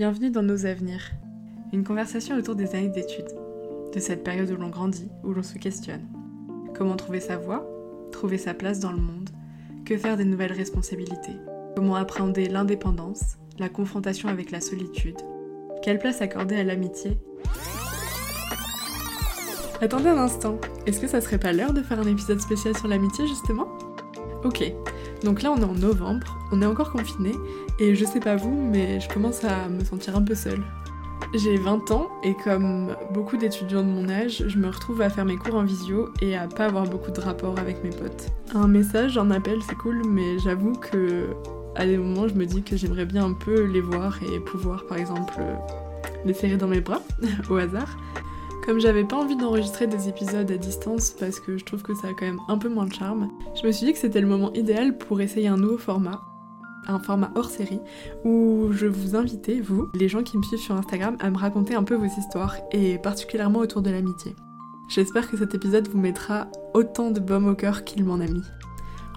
Bienvenue dans Nos Avenirs, une conversation autour des années d'études, de cette période où l'on grandit, où l'on se questionne. Comment trouver sa voie, trouver sa place dans le monde, que faire des nouvelles responsabilités, comment appréhender l'indépendance, la confrontation avec la solitude, quelle place accorder à l'amitié Attendez un instant, est-ce que ça serait pas l'heure de faire un épisode spécial sur l'amitié justement? Ok, donc là on est en novembre, on est encore confiné, et je sais pas vous, mais je commence à me sentir un peu seule. J'ai 20 ans et comme beaucoup d'étudiants de mon âge, je me retrouve à faire mes cours en visio et à pas avoir beaucoup de rapport avec mes potes. Un message, un appel, c'est cool, mais j'avoue que à des moments, je me dis que j'aimerais bien un peu les voir et pouvoir, par exemple, les serrer dans mes bras, au hasard. Comme j'avais pas envie d'enregistrer des épisodes à distance parce que je trouve que ça a quand même un peu moins de charme, je me suis dit que c'était le moment idéal pour essayer un nouveau format un format hors série où je vous invitais, vous, les gens qui me suivent sur Instagram, à me raconter un peu vos histoires et particulièrement autour de l'amitié. J'espère que cet épisode vous mettra autant de baume au cœur qu'il m'en a mis.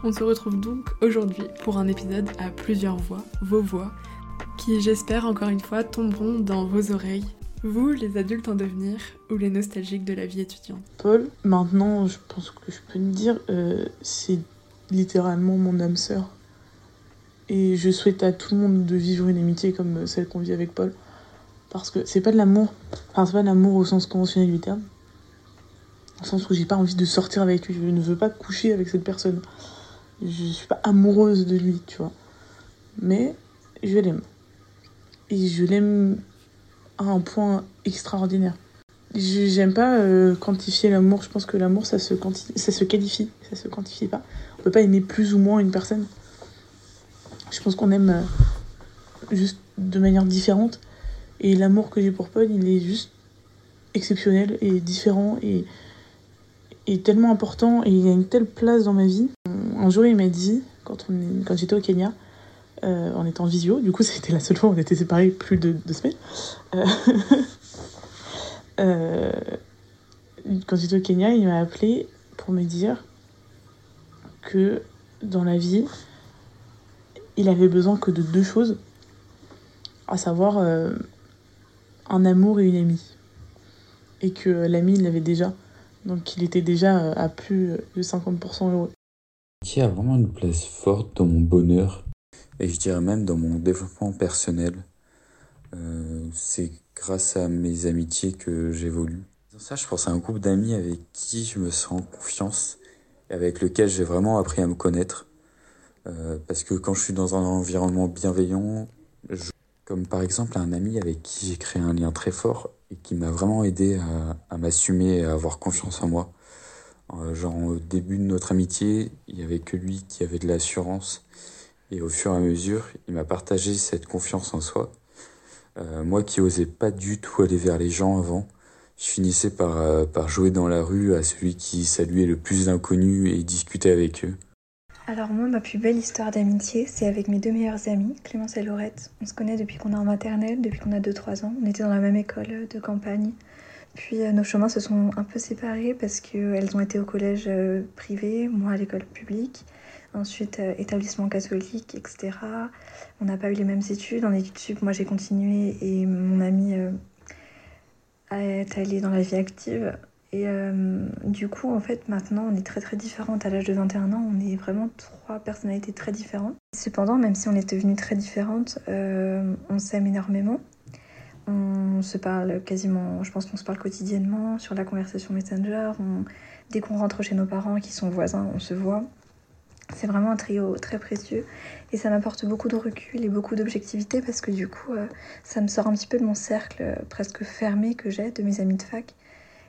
On se retrouve donc aujourd'hui pour un épisode à plusieurs voix, vos voix, qui j'espère encore une fois tomberont dans vos oreilles, vous les adultes en devenir ou les nostalgiques de la vie étudiante. Paul, maintenant je pense que je peux me dire, euh, c'est littéralement mon âme sœur. Et je souhaite à tout le monde de vivre une amitié comme celle qu'on vit avec Paul. Parce que c'est pas de l'amour. Enfin, c'est pas de l'amour au sens conventionnel du terme. Au sens où j'ai pas envie de sortir avec lui. Je ne veux pas coucher avec cette personne. Je suis pas amoureuse de lui, tu vois. Mais je l'aime. Et je l'aime à un point extraordinaire. J'aime pas euh, quantifier l'amour. Je pense que l'amour, ça se, ça se qualifie. Ça se quantifie pas. On peut pas aimer plus ou moins une personne. Je pense qu'on aime euh, juste de manière différente. Et l'amour que j'ai pour Paul, il est juste exceptionnel et différent et, tellement important. Et il a une telle place dans ma vie. Un jour, il m'a dit, quand, quand j'étais au Kenya, euh, on était en visio, du coup, c'était la seule fois où on était séparés plus de deux semaines. Euh, quand j'étais au Kenya, il m'a appelé pour me dire que dans la vie, il avait besoin que de deux choses, à savoir euh, un amour et une amie. Et que l'ami, il l'avait déjà. Donc il était déjà euh, à plus de 50% heureux. Qui a vraiment une place forte dans mon bonheur et je dirais même dans mon développement personnel. Euh, c'est grâce à mes amitiés que j'évolue. Dans ça, je pense à un groupe d'amis avec qui je me sens en confiance et avec lequel j'ai vraiment appris à me connaître. Euh, parce que quand je suis dans un environnement bienveillant, comme par exemple un ami avec qui j'ai créé un lien très fort et qui m'a vraiment aidé à, m'assumer et à avoir confiance en moi. Euh, genre au début de notre amitié, il y avait que lui qui avait de l'assurance et au fur et à mesure, il m'a partagé cette confiance en soi. Euh, moi qui osais pas du tout aller vers les gens avant, je finissais par, par jouer dans la rue à celui qui saluait le plus d'inconnus et discutait avec eux. Alors moi, ma plus belle histoire d'amitié, c'est avec mes deux meilleures amies, Clémence et Laurette. On se connaît depuis qu'on est en maternelle, depuis qu'on a 2-3 ans. On était dans la même école de campagne. Puis euh, nos chemins se sont un peu séparés parce qu'elles ont été au collège euh, privé, moi à l'école publique. Ensuite, euh, établissement catholique, etc. On n'a pas eu les mêmes études. En études sup, moi j'ai continué et mon amie est allée dans la vie active. Et euh, du coup, en fait, maintenant, on est très très différentes. À l'âge de 21 ans, on est vraiment trois personnalités très différentes. Cependant, même si on est devenues très différentes, euh, on s'aime énormément. On se parle quasiment, je pense qu'on se parle quotidiennement sur la conversation Messenger. dès qu'on rentre chez nos parents qui sont voisins, on se voit. C'est vraiment un trio très précieux et ça m'apporte beaucoup de recul et beaucoup d'objectivité parce que du coup, euh, ça me sort un petit peu de mon cercle presque fermé que j'ai de mes amis de fac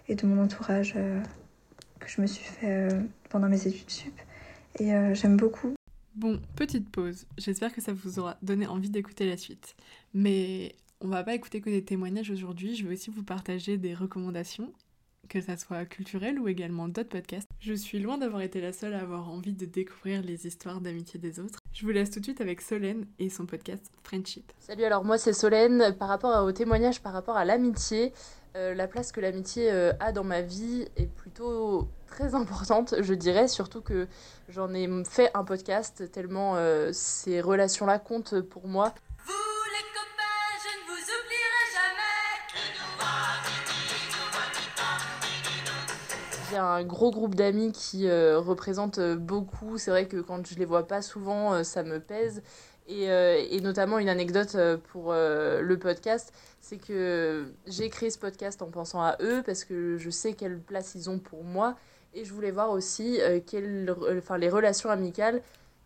et de mon entourage euh, que je me suis fait euh, pendant mes études sup. Et euh, j'aime beaucoup. Bon, petite pause. J'espère que ça vous aura donné envie d'écouter la suite. Mais on va pas écouter que des témoignages aujourd'hui. Je vais aussi vous partager des recommandations que ça soit culturel ou également d'autres podcasts. Je suis loin d'avoir été la seule à avoir envie de découvrir les histoires d'amitié des autres. Je vous laisse tout de suite avec Solène et son podcast Friendship. Salut, alors moi c'est Solène. Par rapport au témoignage, par rapport à l'amitié, euh, la place que l'amitié euh, a dans ma vie est plutôt très importante, je dirais, surtout que j'en ai fait un podcast tellement euh, ces relations-là comptent pour moi. Un gros groupe d'amis qui euh, représentent beaucoup. C'est vrai que quand je les vois pas souvent, ça me pèse. Et, et, notamment une anecdote pour le podcast, c'est que j'ai créé ce podcast en pensant à eux parce que je sais quelle place ils ont pour moi et je voulais voir aussi quelles, enfin, les relations amicales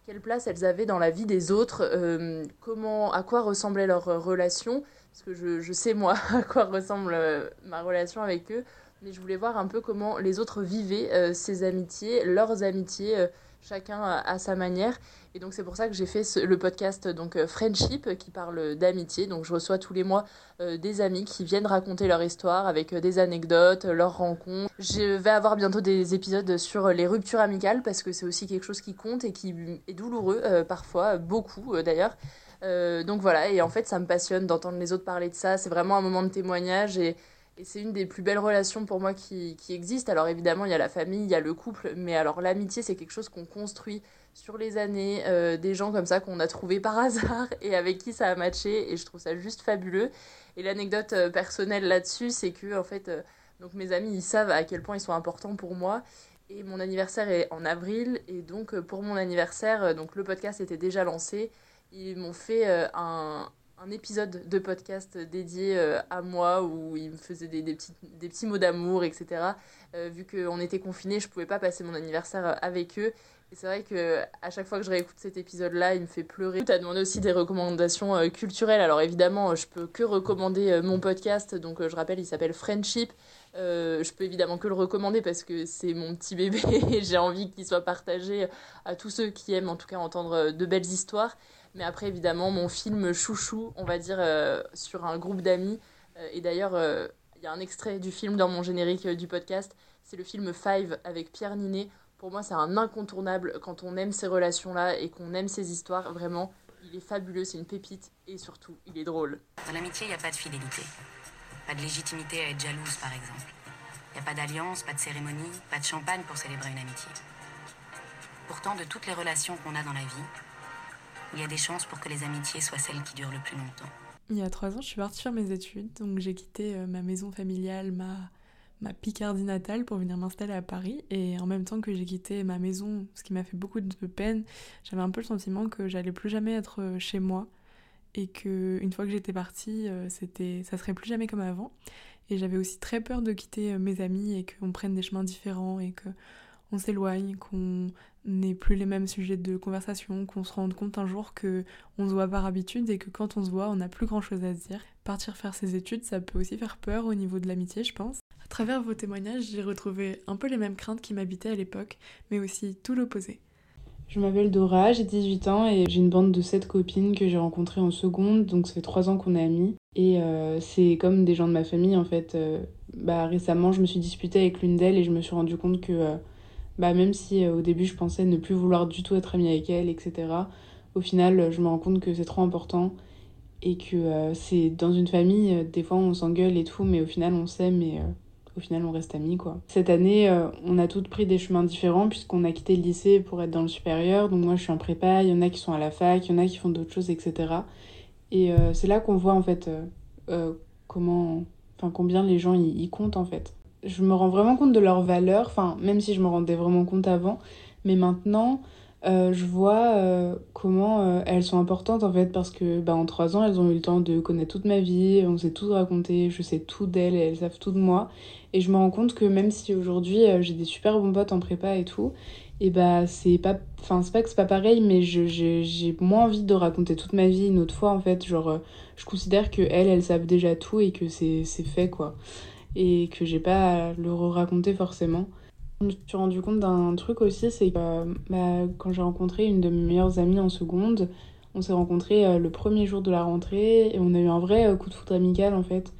quelle place elles avaient dans la vie des autres, euh, comment, à quoi ressemblait leur euh, relation, parce que je, je sais moi à quoi ressemble euh, ma relation avec eux, mais je voulais voir un peu comment les autres vivaient ces amitiés, leurs amitiés, chacun à, sa manière. Et donc c'est pour ça que j'ai fait le podcast donc euh, Friendship qui parle d'amitié. Donc je reçois tous les mois euh, des amis qui viennent raconter leur histoire avec euh, des anecdotes, leurs rencontres. Je vais avoir bientôt des épisodes sur les ruptures amicales parce que c'est aussi quelque chose qui compte et qui est douloureux parfois, beaucoup d'ailleurs. donc voilà, et en fait ça me passionne d'entendre les autres parler de ça. C'est vraiment un moment de témoignage et et c'est une des plus belles relations pour moi qui, qui existent. Alors évidemment, il y a la famille, il y a le couple, mais alors l'amitié, c'est quelque chose qu'on construit sur les années, euh, des gens comme ça qu'on a trouvé par hasard et avec qui ça a matché, et je trouve ça juste fabuleux. Et l'anecdote euh, personnelle là-dessus, c'est que en fait, euh, donc mes amis, ils savent à quel point ils sont importants pour moi. Et mon anniversaire est en avril, et donc pour mon anniversaire, donc le podcast était déjà lancé. Ils m'ont fait un, un épisode de podcast dédié euh, à moi où il me faisait des, des, petits, des petits mots d'amour, etc. Euh, vu qu'on était confinés, je pouvais pas passer mon anniversaire euh, avec eux. Et c'est vrai que à chaque fois que je réécoute cet épisode-là, il me fait pleurer. Tu as demandé aussi des recommandations culturelles. Alors évidemment, je peux que recommander mon podcast. Donc je rappelle, il s'appelle Friendship. je peux évidemment que le recommander parce que c'est mon petit bébé et j'ai envie qu'il soit partagé à tous ceux qui aiment en tout cas entendre de belles histoires. Mais après, évidemment, mon film chouchou, on va dire, euh, sur un groupe d'amis. Euh, et d'ailleurs, euh, il y a un extrait du film dans mon générique du podcast. C'est le film Five avec Pierre Ninet. Pour moi, c'est un incontournable quand on aime ces relations-là et qu'on aime ces histoires. Vraiment, il est fabuleux, c'est une pépite. Et surtout, il est drôle. Dans l'amitié, il n'y a pas de fidélité. Pas de légitimité à être jalouse, par exemple. Il n'y a pas d'alliance, pas de cérémonie, pas de champagne pour célébrer une amitié. Pourtant, de toutes les relations qu'on a dans la vie, il y a des chances pour que les amitiés soient celles qui durent le plus longtemps. Il y a trois ans, je suis partie faire mes études, donc j'ai quitté euh, ma maison familiale, ma, ma Picardie natale pour venir m'installer à Paris. Et en même temps que j'ai quitté ma maison, ce qui m'a fait beaucoup de peine, j'avais un peu le sentiment que j'allais plus jamais être euh, chez moi et que une fois que j'étais partie, euh, c'était, ça serait plus jamais comme avant. Et j'avais aussi très peur de quitter mes amis et qu'on prenne des chemins différents et que on s'éloigne, qu'on n'ait plus les mêmes sujets de conversation, qu'on se rende compte un jour que on se voit par habitude et que quand on se voit, on n'a plus grand chose à se dire. Partir faire ses études, ça peut aussi faire peur au niveau de l'amitié, je pense. À travers vos témoignages, j'ai retrouvé un peu les mêmes craintes qui m'habitaient à l'époque, mais aussi tout l'opposé. Je m'appelle Dora, j'ai 18 ans et j'ai une bande de 7 copines que j'ai rencontrées en seconde, donc ça fait 3 ans qu'on est amis. Et euh, c'est comme des gens de ma famille en fait. Euh, bah, récemment, je me suis disputée avec l'une d'elles et je me suis rendu compte que euh, bah, même si euh, au début je pensais ne plus vouloir du tout être amie avec elle, etc., au final je me rends compte que c'est trop important et que euh, c'est dans une famille, euh, des fois on s'engueule et tout, mais au final on s'aime et au final on reste amis quoi. Cette année, on a toutes pris des chemins différents puisqu'on a quitté le lycée pour être dans le supérieur. Donc moi je suis en prépa, il y en a qui sont à la fac, il y en a qui font d'autres choses, etc. Et c'est là qu'on voit en fait comment, combien les gens y comptent en fait je me rends vraiment compte de leur valeur, enfin, même si je me rendais vraiment compte avant, mais maintenant, euh, je vois euh, comment euh, elles sont importantes en fait, parce que bah, en trois ans, elles ont eu le temps de connaître toute ma vie, on s'est tout raconté, je sais tout d'elles et elles savent tout de moi. Et je me rends compte que même si aujourd'hui j'ai des super bons potes en prépa et tout, et bah c'est pas. Enfin, c'est pas que c'est pas pareil, mais j'ai moins envie de raconter toute ma vie une autre fois en fait. Genre, je considère que elles, elles savent déjà tout et que c'est fait quoi et que j'ai pas à le raconter forcément. Je me suis rendu compte d'un truc aussi, c'est que bah, quand j'ai rencontré une de mes meilleures amies en seconde, on s'est rencontrés euh, le premier jour de la rentrée et on a eu un vrai euh, coup de foot amical en fait.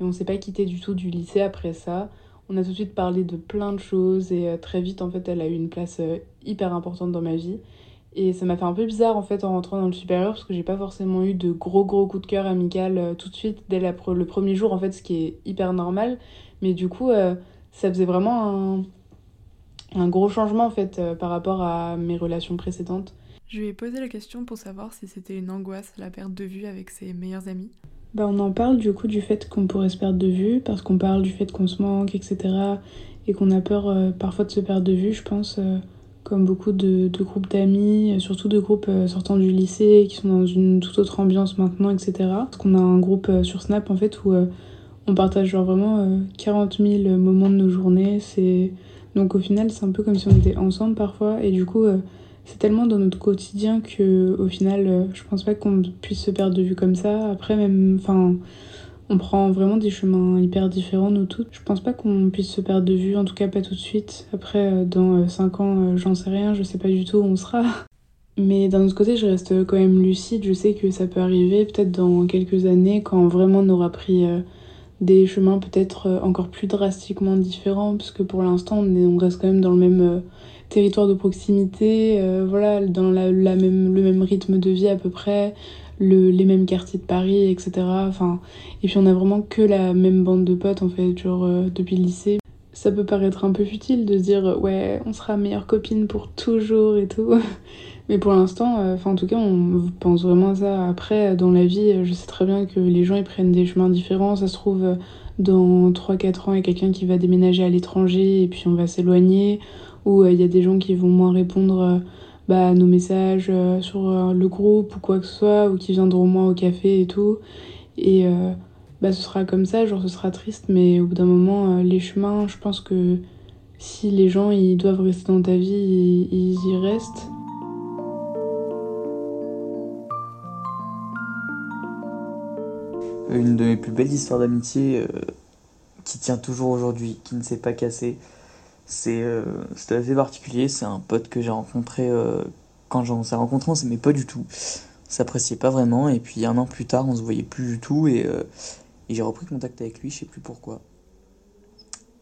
Et on s'est pas quitté du tout du lycée après ça. On a tout de suite parlé de plein de choses et euh, très vite en fait elle a eu une place hyper importante dans ma vie. Et ça m'a fait un peu bizarre en fait en rentrant dans le supérieur parce que j'ai pas forcément eu de gros gros coups de cœur amical euh, tout de suite dès la le premier jour en fait, ce qui est hyper normal. Mais du coup, euh, ça faisait vraiment un, un, gros changement en fait euh, par rapport à mes relations précédentes. Je lui ai posé la question pour savoir si c'était une angoisse la perte de vue avec ses meilleurs amis. Bah on en parle du coup du fait qu'on pourrait se perdre de vue parce qu'on parle du fait qu'on se manque, etc. et qu'on a peur parfois de se perdre de vue, je pense, comme beaucoup de, groupes d'amis, surtout de groupes sortant du lycée qui sont dans une toute autre ambiance maintenant, etc. Parce qu'on a un groupe sur Snap en fait où on partage genre vraiment 40 000 moments de nos journées. Donc au final, c'est un peu comme si on était ensemble parfois. Et du coup, euh, c'est tellement dans notre quotidien que au final, euh, je pense pas qu'on puisse se perdre de vue comme ça. Après, même, enfin, on prend vraiment des chemins hyper différents, nous toutes. Je pense pas qu'on puisse se perdre de vue, en tout cas pas tout de suite. Après, euh, dans 5 ans, j'en sais rien, je sais pas du tout où on sera. Mais d'un autre côté, je reste quand même lucide. Je sais que ça peut arriver peut-être dans quelques années quand vraiment on aura pris des chemins peut-être euh, encore plus drastiquement différents, parce que pour l'instant on, reste quand même dans le même euh, territoire de proximité, euh, voilà, dans la, même, le même rythme de vie à peu près, le, les mêmes quartiers de Paris, etc. Enfin, et puis on a vraiment que la même bande de potes en fait, genre depuis le lycée. Ça peut paraître un peu futile de se dire ouais, on sera meilleure copine pour toujours et tout. Mais pour l'instant, euh, enfin en tout cas, on pense vraiment à ça. Après, dans la vie, je sais très bien que les gens ils prennent des chemins différents. Ça se trouve, dans 3-4 ans, il y a quelqu'un qui va déménager à l'étranger et puis on va s'éloigner. Ou euh, il y a des gens qui vont moins répondre euh, bah, nos messages sur le groupe ou quoi que ce soit, ou qui viendront moins au café et tout. Et bah, ce sera comme ça, genre ce sera triste, mais au bout d'un moment, les chemins, je pense que si les gens ils doivent rester dans ta vie, ils y restent. une de mes plus belles histoires d'amitié euh, qui tient toujours aujourd'hui, qui ne s'est pas cassée. C'est euh, assez particulier, c'est un pote que j'ai rencontré euh, quand j'en s'est rencontré, on s'aimait pas du tout. On s'appréciait pas vraiment et puis un an plus tard, on se voyait plus du tout et, et j'ai repris contact avec lui, je sais plus pourquoi.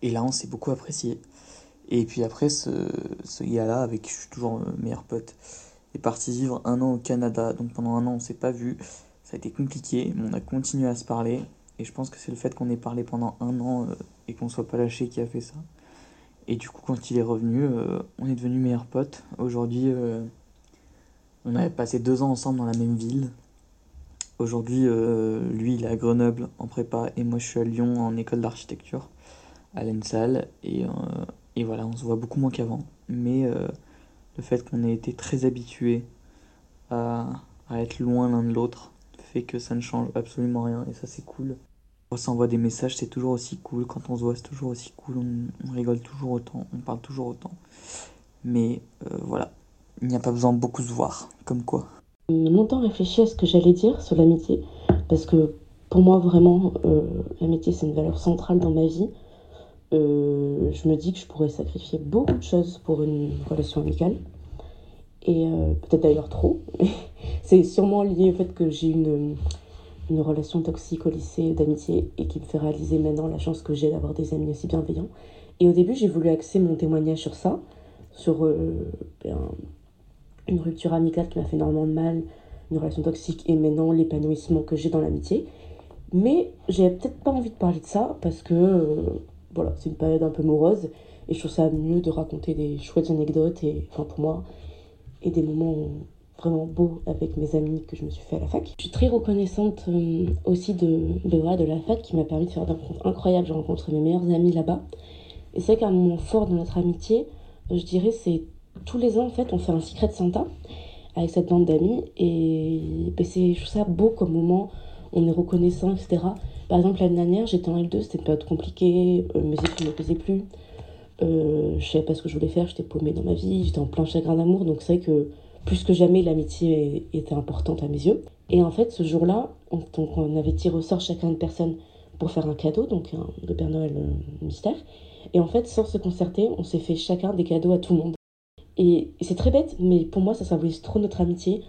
Et là, on s'est beaucoup apprécié. Et puis après, ce, ce gars-là, avec qui je suis toujours meilleur pote, est parti vivre un an au Canada. Donc pendant un an, on s'est pas vu. Ça a été compliqué, mais on a continué à se parler. Et je pense que c'est le fait qu'on ait parlé pendant un an euh, et qu'on soit pas lâché qui a fait ça. Et du coup, quand il est revenu, euh, on est devenus meilleurs potes. Aujourd'hui, euh, on avait passé deux ans ensemble dans la même ville. Aujourd'hui, lui, il est à Grenoble en prépa et moi, je suis à Lyon en école d'architecture, à l'ENSAL. Et, et voilà, on se voit beaucoup moins qu'avant. Mais le fait qu'on ait été très habitués à, à être loin l'un de l'autre, fait que ça ne change absolument rien et ça c'est cool. On s'envoie des messages, c'est toujours aussi cool. Quand on se voit, c'est toujours aussi cool. On, rigole toujours autant, on parle toujours autant. Mais euh, voilà, il n'y a pas besoin de beaucoup se voir, comme quoi. Longtemps réfléchi à ce que j'allais dire sur l'amitié, parce que pour moi, vraiment, euh, l'amitié, c'est une valeur centrale dans ma vie. Euh, je me dis que je pourrais sacrifier beaucoup de choses pour une relation amicale et peut-être d'ailleurs trop. c'est sûrement lié au fait que j'ai une, une relation toxique au lycée d'amitié et qui me fait réaliser maintenant la chance que j'ai d'avoir des amis aussi bienveillants. Et au début, j'ai voulu axer mon témoignage sur ça, sur euh, ben, une rupture amicale qui m'a fait énormément de mal, une relation toxique et maintenant l'épanouissement que j'ai dans l'amitié. Mais j'ai peut-être pas envie de parler de ça parce que euh, voilà, c'est une période un peu morose et je trouve ça mieux de raconter des chouettes anecdotes et enfin pour moi et des moments vraiment beaux avec mes amis que je me suis fait à la fac. Je suis très reconnaissante euh, aussi de, de, de la fac qui m'a permis de faire des rencontres incroyables. J'ai rencontré mes meilleurs amis là-bas. Et c'est qu'un moment fort de notre amitié, je dirais, c'est tous les ans en fait, on fait un secret de Santa avec cette bande d'amis. Et ben, c'est, je trouve ça beau comme moment. On est reconnaissant, etc. Par exemple, l'année dernière, j'étais en L2, c'était une période compliquée, euh, mes études ne me plaisaient plus. Euh, je savais pas ce que je voulais faire, j'étais paumée dans ma vie, j'étais en plein chagrin d'amour, donc c'est vrai que plus que jamais l'amitié était importante à mes yeux. Et en fait, ce jour-là, on, on avait tiré au sort chacun de personne pour faire un cadeau, donc un, le Père Noël euh, mystère. Et en fait, sans se concerter, on s'est fait chacun des cadeaux à tout le monde. Et, c'est très bête, mais pour moi, ça symbolise trop notre amitié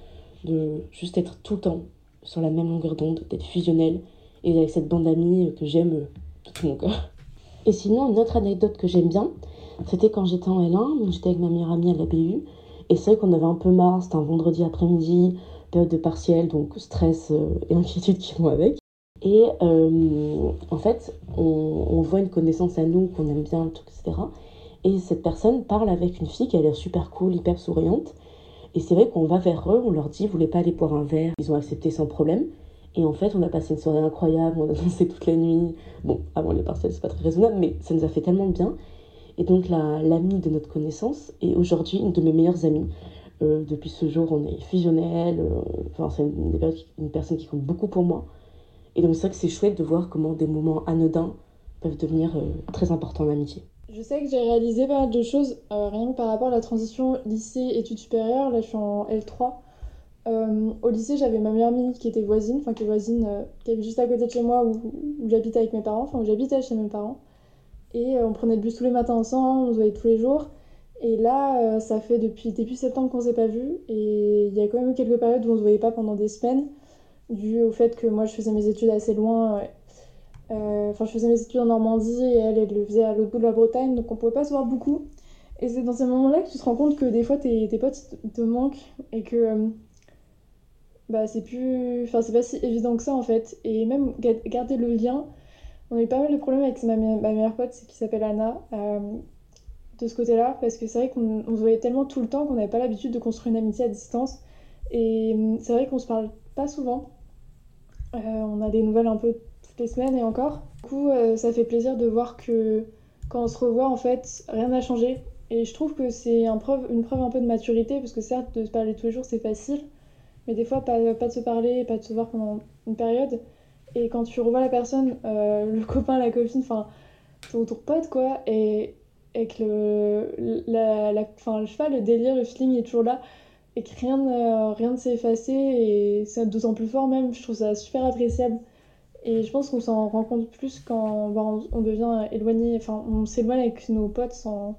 de juste être tout le temps sur la même longueur d'onde, d'être fusionnel, et avec cette bande d'amis que j'aime de tout mon cœur. Et sinon, une autre anecdote que j'aime bien, c'était quand j'étais en L1, j'étais avec ma meilleure amie à la BU, et c'est vrai qu'on avait un peu marre, c'était un vendredi après-midi, période de partiel, donc stress euh, et inquiétude qui vont avec. Et euh, en fait, on, voit une connaissance à nous qu'on aime bien, etc. Et cette personne parle avec une fille qui a l'air super cool, hyper souriante. Et c'est vrai qu'on va vers eux, on leur dit, vous voulez pas aller boire un verre? Ils ont accepté sans problème. Et en fait, on a passé une soirée incroyable, on a dansé toute la nuit. Bon, avant les partiels, c'est pas très raisonnable, mais ça nous a fait tellement bien. Et donc l'amie de notre connaissance est aujourd'hui une de mes meilleures amies. Euh, depuis ce jour, on est fusionnels. Euh, c'est une, personne qui compte beaucoup pour moi. Et donc c'est vrai que c'est chouette de voir comment des moments anodins peuvent devenir euh, très importants en amitié. Je sais que j'ai réalisé pas mal de choses, rien que par rapport à la transition lycée-études supérieures. Là, je suis en L3. au lycée, j'avais ma meilleure amie qui était voisine, enfin qui est voisine, qui est juste à côté de chez moi où, où j'habitais avec mes parents, enfin où j'habitais chez mes parents. Et on prenait le bus tous les matins ensemble, on se voyait tous les jours. Et là, euh, ça fait depuis septembre qu'on s'est pas vu. Et il y a quand même eu quelques périodes où on se voyait pas pendant des semaines, dû au fait que moi je faisais mes études assez loin. Euh, enfin, je faisais mes études en Normandie et elle, elle le faisait à l'autre bout de la Bretagne, donc on pouvait pas se voir beaucoup. Et c'est dans ces moments-là que tu te rends compte que des fois tes, tes potes te manquent et que euh, bah, c'est plus. Enfin, c'est pas si évident que ça en fait. Et même garder le lien. On a eu pas mal de problèmes avec ma, ma meilleure pote qui s'appelle Anna de ce côté-là, parce que c'est vrai qu'on se voyait tellement tout le temps qu'on n'avait pas l'habitude de construire une amitié à distance. Et hum, c'est vrai qu'on se parle pas souvent. Euh, on a des nouvelles un peu toutes les semaines et encore. Du coup, euh, ça fait plaisir de voir que quand on se revoit, en fait, rien n'a changé. Et je trouve que c'est une preuve un peu de maturité, parce que certes, de se parler tous les jours, c'est facile, mais des fois, pas, pas de se parler, pas de se voir pendant une période. Et quand tu revois la personne, euh, le copain, la copine, enfin, ton, ton pote, quoi, et et que le, la, la, enfin, je sais le délire, le feeling est toujours là. Et que rien rien ne s'est effacé. Et c'est d'autant plus fort même, je trouve ça super appréciable. Et je pense qu'on s'en rend compte plus quand bah, on, devient éloigné, enfin on s'éloigne avec nos potes sans,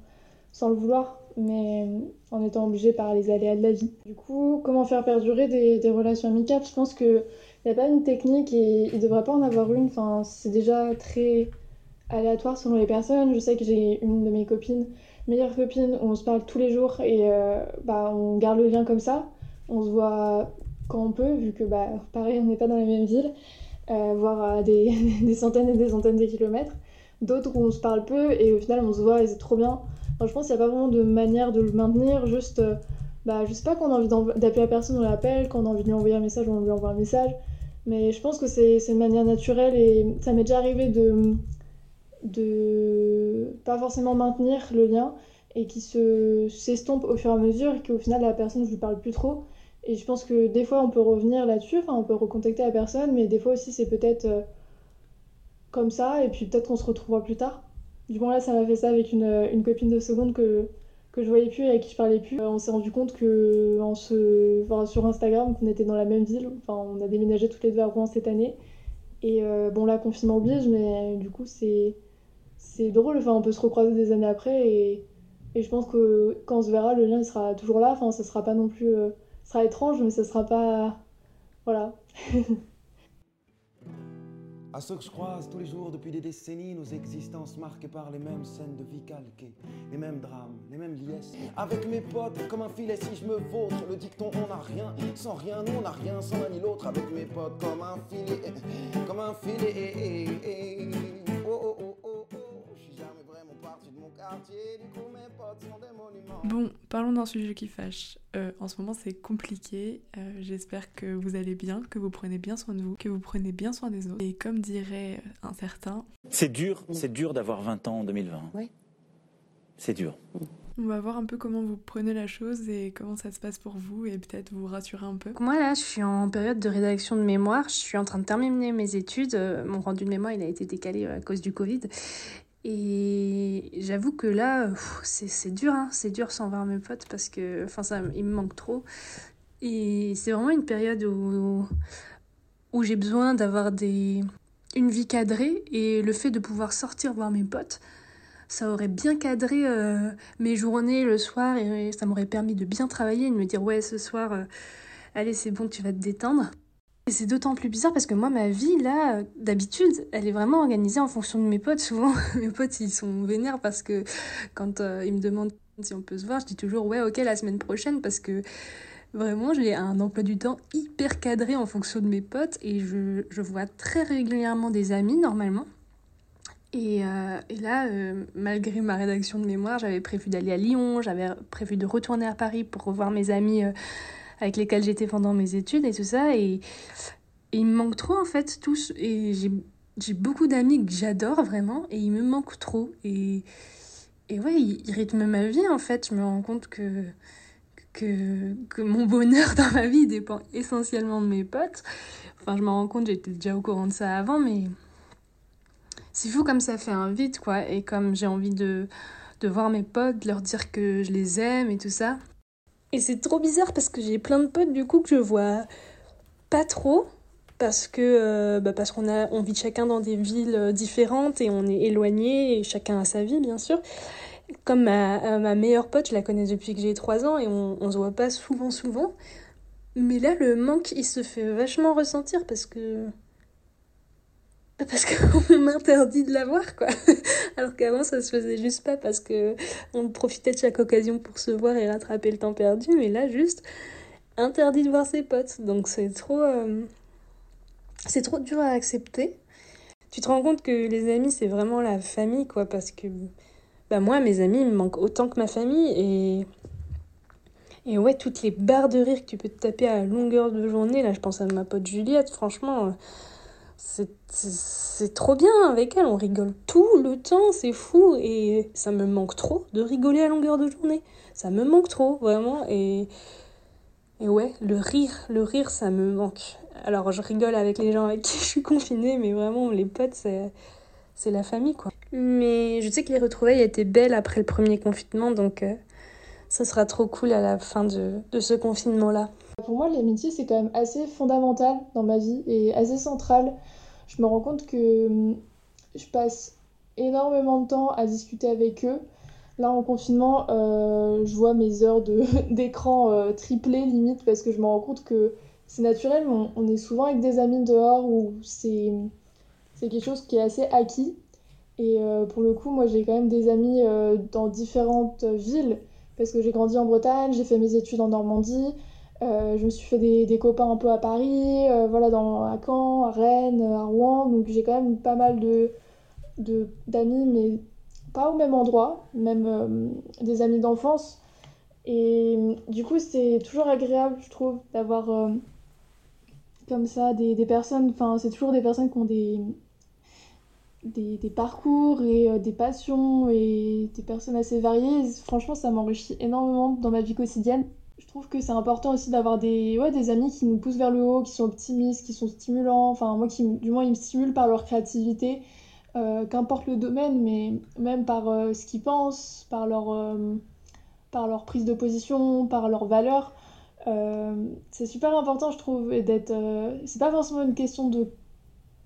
sans le vouloir, mais en étant obligé par les aléas de la vie. Du coup, comment faire perdurer des, des relations amicales? Je pense qu'il n'y a pas une technique et il ne devrait pas en avoir une, enfin c'est déjà très aléatoire selon les personnes. Je sais que j'ai une de mes copines, meilleure copine, on se parle tous les jours et euh, bah, on garde le lien comme ça. On se voit quand on peut, vu que bah, pareil, on n'est pas dans la même ville, euh, voire à des, des, centaines et des centaines de kilomètres. D'autres où on se parle peu et au final on se voit et c'est trop bien. je pense qu'il n'y a pas vraiment de manière de le maintenir, juste, euh, bah, je sais pas, quand on a envie d'appeler la personne, on l'appelle, quand on a envie de lui envoyer un message, on lui envoie un message. Mais je pense que c'est une manière naturelle et ça m'est déjà arrivé de, de pas forcément maintenir le lien et qui se s'estompe au fur et à mesure et qu'au final la personne je lui parle plus trop. Et je pense que des fois on peut revenir là-dessus enfin on peut recontacter la personne mais des fois aussi c'est peut-être euh, comme ça et puis peut-être qu'on se retrouvera plus tard. Du moins là ça m'a fait ça avec une, une, copine de seconde que que je voyais plus et avec qui je parlais plus on s'est rendu compte que en se enfin, sur Instagram qu'on était dans la même ville enfin on a déménagé toutes les deux à Rouen cette année et euh, bon là confinement oblige mais du coup c'est c'est drôle, enfin, on peut se recroiser des années après et, et, je pense que quand on se verra, le lien il sera toujours là. Enfin, ça sera pas non plus. Euh, sera étrange, mais ça sera pas. Voilà. À ceux que je croise tous les jours depuis des décennies, nos existences marquées par les mêmes scènes de vie calquées, les mêmes drames, les mêmes liesses. Avec mes potes, comme un filet, si je me vautre, le dicton on n'a rien, sans rien, nous on n'a rien, sans l'un ni l'autre. Avec mes potes, comme un filet, comme un filet. Oh, oh, oh. Bon, parlons d'un sujet qui fâche. Euh, en ce moment, c'est compliqué. Euh, j'espère que vous allez bien, que vous prenez bien soin de vous, que vous prenez bien soin des autres. Et comme dirait un certain... C'est dur, c'est dur d'avoir 20 ans en 2020. Oui. C'est dur. On va voir un peu comment vous prenez la chose et comment ça se passe pour vous et peut-être vous rassurer un peu. Moi là, je suis en période de rédaction de mémoire. Je suis en train de terminer mes études. Euh, mon rendu de mémoire, il a été décalé à cause du Covid. Et j'avoue que là, c'est dur, hein. c'est dur sans voir mes potes parce que enfin, ça, il me manque trop. Et c'est vraiment une période où, où j'ai besoin d'avoir des une vie cadrée et le fait de pouvoir sortir voir mes potes, ça aurait bien cadré euh, mes journées le soir et ça m'aurait permis de bien travailler et de me dire ouais ce soir, euh, allez c'est bon tu vas te détendre. Et c'est d'autant plus bizarre parce que moi, ma vie, là, d'habitude, elle est vraiment organisée en fonction de mes potes. Souvent, mes potes, ils sont vénères parce que quand euh, ils me demandent si on peut se voir, je dis toujours ouais, ok, la semaine prochaine parce que vraiment, j'ai un emploi du temps hyper cadré en fonction de mes potes et je, vois très régulièrement des amis normalement. Et, euh, là, euh, malgré ma rédaction de mémoire, j'avais prévu d'aller à Lyon, j'avais prévu de retourner à Paris pour revoir mes amis avec lesquels j'étais pendant mes études et tout ça. Et, il me manque trop en fait tous. Et j'ai beaucoup d'amis que j'adore vraiment et il me manque trop. Et, et ouais, il, il rythme ma vie en fait. Je me rends compte que, que, que mon bonheur dans ma vie dépend essentiellement de mes potes. Enfin, je me rends compte, j'étais déjà au courant de ça avant, mais c'est fou comme ça fait un vide, quoi. Et comme j'ai envie de, de voir mes potes, de leur dire que je les aime et tout ça. Et c'est trop bizarre parce que j'ai plein de potes du coup que je vois pas trop parce que euh, bah parce qu'on a on vit chacun dans des villes euh, différentes et on est éloigné et chacun a sa vie bien sûr. Comme ma, euh, ma meilleure pote je la connais depuis que j'ai 3 ans et on, on se voit pas souvent souvent. Mais là le manque il se fait vachement ressentir parce que parce qu'on m'interdit de la voir quoi. Alors qu'avant ça se faisait juste pas parce que on profitait de chaque occasion pour se voir et rattraper le temps perdu. Mais là juste interdit de voir ses potes. Donc c'est trop euh, c'est trop dur à accepter. Tu te rends compte que les amis c'est vraiment la famille quoi parce que bah moi mes amis me manquent autant que ma famille et et ouais toutes les barres de rire que tu peux te taper à longueur de journée là je pense à ma pote Juliette franchement c'est trop bien avec elle, on rigole tout le temps, c'est fou et ça me manque trop de rigoler à longueur de journée. Ça me manque trop, vraiment. Et, et ouais, le rire, le rire, ça me manque. Alors je rigole avec les gens avec qui je suis confinée, mais vraiment, les potes, c'est, la famille, quoi. Mais je sais que les retrouvailles étaient belles après le premier confinement, donc euh, ça sera trop cool à la fin de, de ce confinement-là. Pour moi, l'amitié, c'est quand même assez fondamental dans ma vie et assez central. Je me rends compte que hum, je passe énormément de temps à discuter avec eux. Là, en confinement, euh, je vois mes heures d'écran euh, triplées limite parce que je me rends compte que c'est naturel, on, on, est souvent avec des amis dehors où c'est quelque chose qui est assez acquis. Et euh, pour le coup, moi, j'ai quand même des amis euh, dans différentes villes parce que j'ai grandi en Bretagne, j'ai fait mes études en Normandie. Euh, je me suis fait des, copains un peu à Paris, euh, voilà, dans, à Caen, à Rennes, à Rouen. Donc j'ai quand même pas mal de, d'amis, mais pas au même endroit, même euh, des amis d'enfance. Et du coup, c'est toujours agréable, je trouve, d'avoir comme ça des, personnes. Enfin, c'est toujours des personnes qui ont des, des, parcours et des passions et des personnes assez variées. Franchement, ça m'enrichit énormément dans ma vie quotidienne. Je trouve que c'est important aussi d'avoir des, ouais, des amis qui nous poussent vers le haut, qui sont optimistes, qui sont stimulants. Enfin, moi, qui, du moins, ils me stimulent par leur créativité, euh, qu'importe le domaine, mais même par euh, ce qu'ils pensent, par leur, euh, par leur prise de position, par leurs valeurs. C'est super important, je trouve, d'être. C'est pas forcément une question de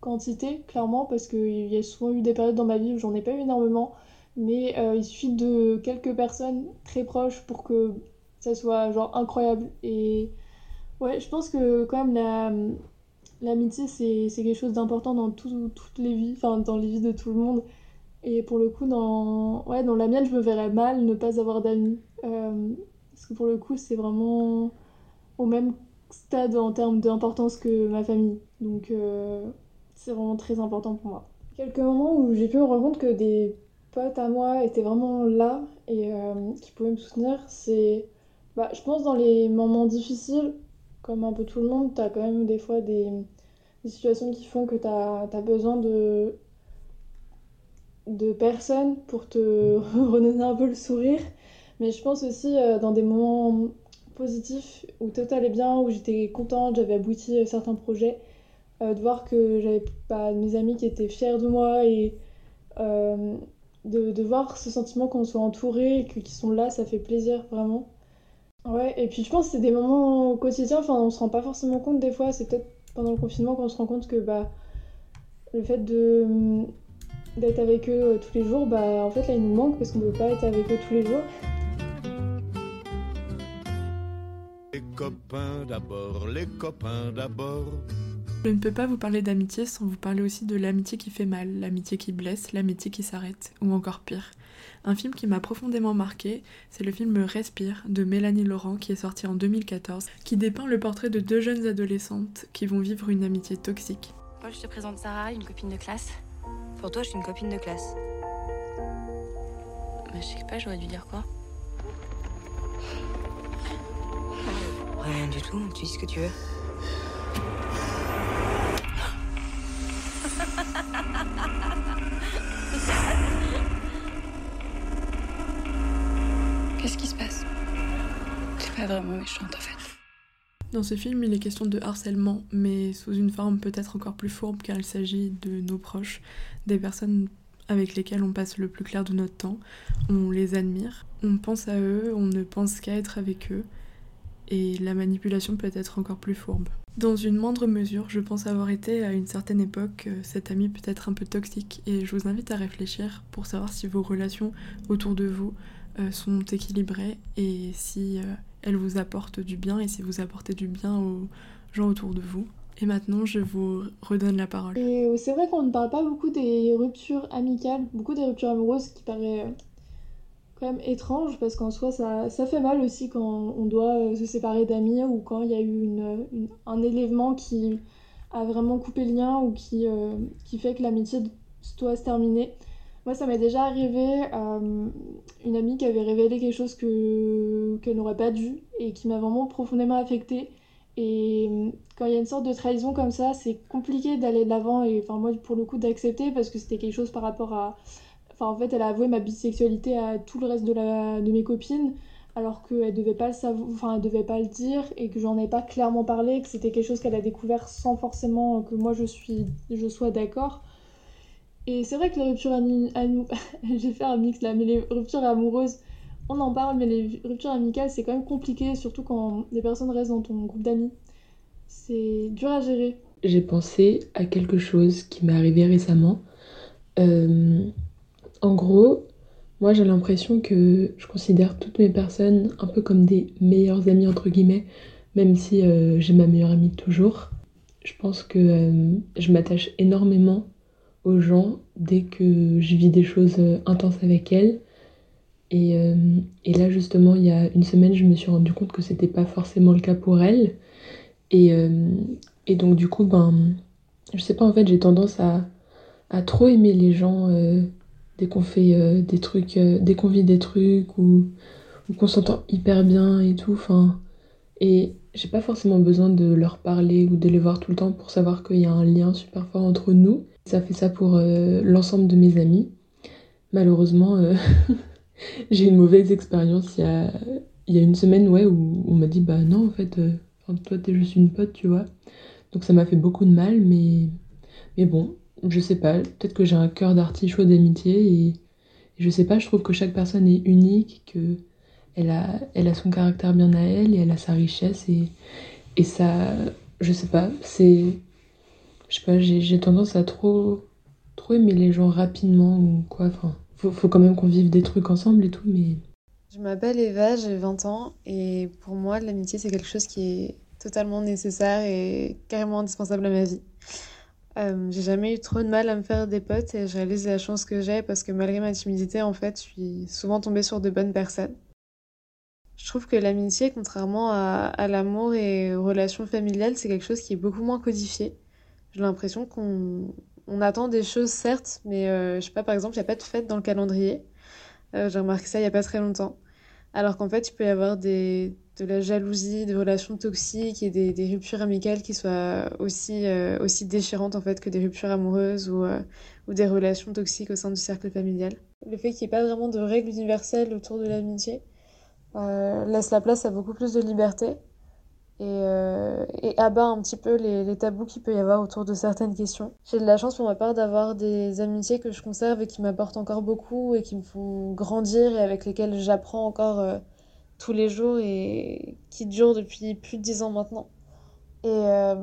quantité, clairement, parce qu'il y a souvent eu des périodes dans ma vie où j'en ai pas eu énormément, mais il suffit de quelques personnes très proches pour que ça soit genre incroyable. Et ouais, je pense que quand même la, l'amitié c'est, c'est quelque chose d'important dans tout, toutes les vies, enfin dans les vies de tout le monde. Et pour le coup, dans, ouais, dans la mienne, je me verrais mal ne pas avoir d'amis. Euh, parce que pour le coup, c'est vraiment au même stade en termes d'importance que ma famille. Donc euh, c'est vraiment très important pour moi. Quelques moments où j'ai pu me rendre compte que des potes à moi étaient vraiment là et euh, qui pouvaient me soutenir, c'est bah, je pense dans les moments difficiles, comme un peu tout le monde, tu as quand même des fois des, des situations qui font que tu as, besoin de, de personnes pour te redonner un peu le sourire. Mais je pense aussi euh, dans des moments positifs où tout allait bien, où j'étais contente, j'avais abouti à certains projets, euh, de voir que j'avais bah, mes amis qui étaient fiers de moi et euh, de, de, voir ce sentiment qu'on soit entouré et qu'ils sont là, ça fait plaisir vraiment. Ouais, et puis je pense que c'est des moments quotidiens, enfin on se rend pas forcément compte des fois, c'est peut-être pendant le confinement qu'on se rend compte que bah le fait de d'être avec eux euh, tous les jours, bah en fait là il nous manque parce qu'on peut pas être avec eux tous les jours. Les copains d'abord, les copains d'abord. Je ne peux pas vous parler d'amitié sans vous parler aussi de l'amitié qui fait mal, l'amitié qui blesse, l'amitié qui s'arrête, ou encore pire. Un film qui m'a profondément marqué, c'est le film Respire de Mélanie Laurent qui est sorti en 2014, qui dépeint le portrait de deux jeunes adolescentes qui vont vivre une amitié toxique. Paul, je te présente Sarah, une copine de classe. Pour toi, je suis une copine de classe. Mais je sais pas, j'aurais dû dire quoi Rien du tout, tu dis ce que tu veux. Pas vraiment méchante en fait. Dans ce film, il est question de harcèlement, mais sous une forme peut-être encore plus fourbe car il s'agit de nos proches, des personnes avec lesquelles on passe le plus clair de notre temps, on les admire, on pense à eux, on ne pense qu'à être avec eux, et la manipulation peut être encore plus fourbe. Dans une moindre mesure, je pense avoir été à une certaine époque euh, cet ami peut-être un peu toxique, et je vous invite à réfléchir pour savoir si vos relations autour de vous euh, sont équilibrées et si elles vous apportent du bien et si vous apportez du bien aux gens autour de vous. Et maintenant, je vous redonne la parole. Euh, c'est vrai qu'on ne parle pas beaucoup des ruptures amicales, beaucoup des ruptures amoureuses, qui paraît euh, quand même étrange parce qu'en soi, ça, ça fait mal aussi quand on doit euh, se séparer d'amis ou quand il y a eu un élément qui a vraiment coupé le lien ou qui, qui fait que l'amitié doit se terminer. Moi, ça m'est déjà arrivé, une amie qui avait révélé quelque chose que, qu'elle n'aurait pas dû et qui m'a vraiment profondément affectée. Et euh, quand il y a une sorte de trahison comme ça, c'est compliqué d'aller de l'avant et enfin moi pour le coup d'accepter parce que c'était quelque chose par rapport à enfin en fait elle a avoué ma bisexualité à tout le reste de la de mes copines alors qu'elle devait pas le savoir enfin elle devait pas le dire et que j'en ai pas clairement parlé que c'était quelque chose qu'elle a découvert sans forcément que moi je suis je sois d'accord. Et c'est vrai que les ruptures ami- j'ai fait un mix là mais les ruptures amoureuses on en parle, mais les ruptures amicales, c'est quand même compliqué, surtout quand des personnes restent dans ton groupe d'amis. C'est dur à gérer. J'ai pensé à quelque chose qui m'est arrivé récemment. Euh, en gros, moi j'ai l'impression que je considère toutes mes personnes un peu comme des meilleures amies entre guillemets, même si euh, j'ai ma meilleure amie toujours. Je pense que euh, je m'attache énormément aux gens dès que je vis des choses euh, intenses avec elles. Et, euh, et là justement, il y a une semaine, je me suis rendu compte que c'était pas forcément le cas pour elles. Et, euh, et donc du coup, ben, je sais pas, en fait, j'ai tendance à, à trop aimer les gens dès qu'on fait des trucs, dès qu'on vit des trucs ou, ou qu'on s'entend hyper bien et tout. Enfin, et j'ai pas forcément besoin de leur parler ou de les voir tout le temps pour savoir qu'il y a un lien super fort entre nous. Ça fait ça pour euh, l'ensemble de mes amis. Malheureusement, euh, j'ai eu une mauvaise expérience il y a, une semaine, ouais, où on m'a dit, bah non, en fait, euh, toi, t'es juste une pote, tu vois. Donc ça m'a fait beaucoup de mal, mais, mais bon, je sais pas, peut-être que j'ai un cœur d'artichaut d'amitié et, et je sais pas, je trouve que chaque personne est unique, que elle a, elle a son caractère bien à elle et elle a sa richesse et, et ça, je sais pas, c'est, je sais pas, j'ai tendance à trop, trop aimer les gens rapidement ou quoi, enfin, faut, faut quand même qu'on vive des trucs ensemble et tout, mais Je m'appelle Eva, j'ai 20 ans et pour moi l'amitié c'est quelque chose qui est totalement nécessaire et carrément indispensable à ma vie. Euh, j'ai jamais eu trop de mal à me faire des potes et je réalise la chance que j'ai parce que malgré ma timidité en fait je suis souvent tombée sur de bonnes personnes. Je trouve que l'amitié, contrairement à, à l'amour et aux relations familiales, c'est quelque chose qui est beaucoup moins codifié. J'ai l'impression qu'on on attend des choses certes, mais euh, je sais pas, par exemple, il n'y a pas de fête dans le calendrier. Euh, j'ai remarqué ça il y a pas très longtemps. Alors qu'en fait, il peut y avoir de la jalousie, des relations toxiques et des, ruptures amicales qui soient aussi, euh, aussi déchirantes en fait que des ruptures amoureuses ou, ou des relations toxiques au sein du cercle familial. Le fait qu'il n'y ait pas vraiment de règles universelles autour de l'amitié laisse la place à beaucoup plus de liberté et, euh, et abat un petit peu les, tabous qu'il peut y avoir autour de certaines questions. J'ai de la chance pour ma part d'avoir des amitiés que je conserve et qui m'apportent encore beaucoup et qui me font grandir et avec lesquelles j'apprends encore euh, tous les jours et qui durent depuis plus de dix ans maintenant. Et, euh,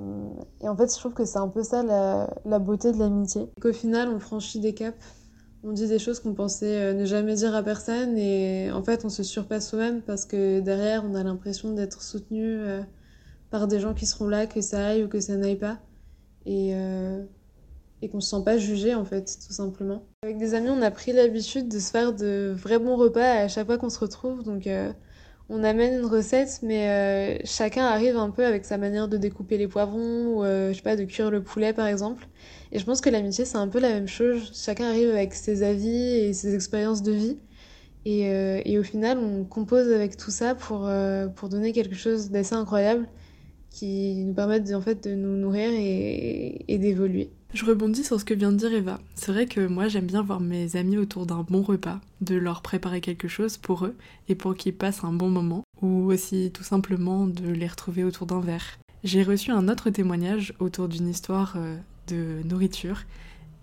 et en fait, je trouve que c'est un peu ça la, la beauté de l'amitié. Qu'au final, on franchit des caps, on dit des choses qu'on pensait ne jamais dire à personne et en fait, on se surpasse soi-même parce que derrière, on a l'impression d'être soutenu par des gens qui seront là, que ça aille ou que ça n'aille pas. Et, euh, et qu'on se sent pas jugé en fait, tout simplement. Avec des amis, on a pris l'habitude de se faire de vrais bons repas à chaque fois qu'on se retrouve. Donc euh, on amène une recette, mais euh, chacun arrive un peu avec sa manière de découper les poivrons ou euh, je sais pas, de cuire le poulet par exemple. Et je pense que l'amitié, c'est un peu la même chose. Chacun arrive avec ses avis et ses expériences de vie. Et, et au final, on compose avec tout ça pour, pour donner quelque chose d'assez incroyable qui nous permettent en fait de nous nourrir et, et d'évoluer. Je rebondis sur ce que vient de dire Eva. C'est vrai que moi j'aime bien voir mes amis autour d'un bon repas, de leur préparer quelque chose pour eux et pour qu'ils passent un bon moment, ou aussi tout simplement de les retrouver autour d'un verre. J'ai reçu un autre témoignage autour d'une histoire euh, de nourriture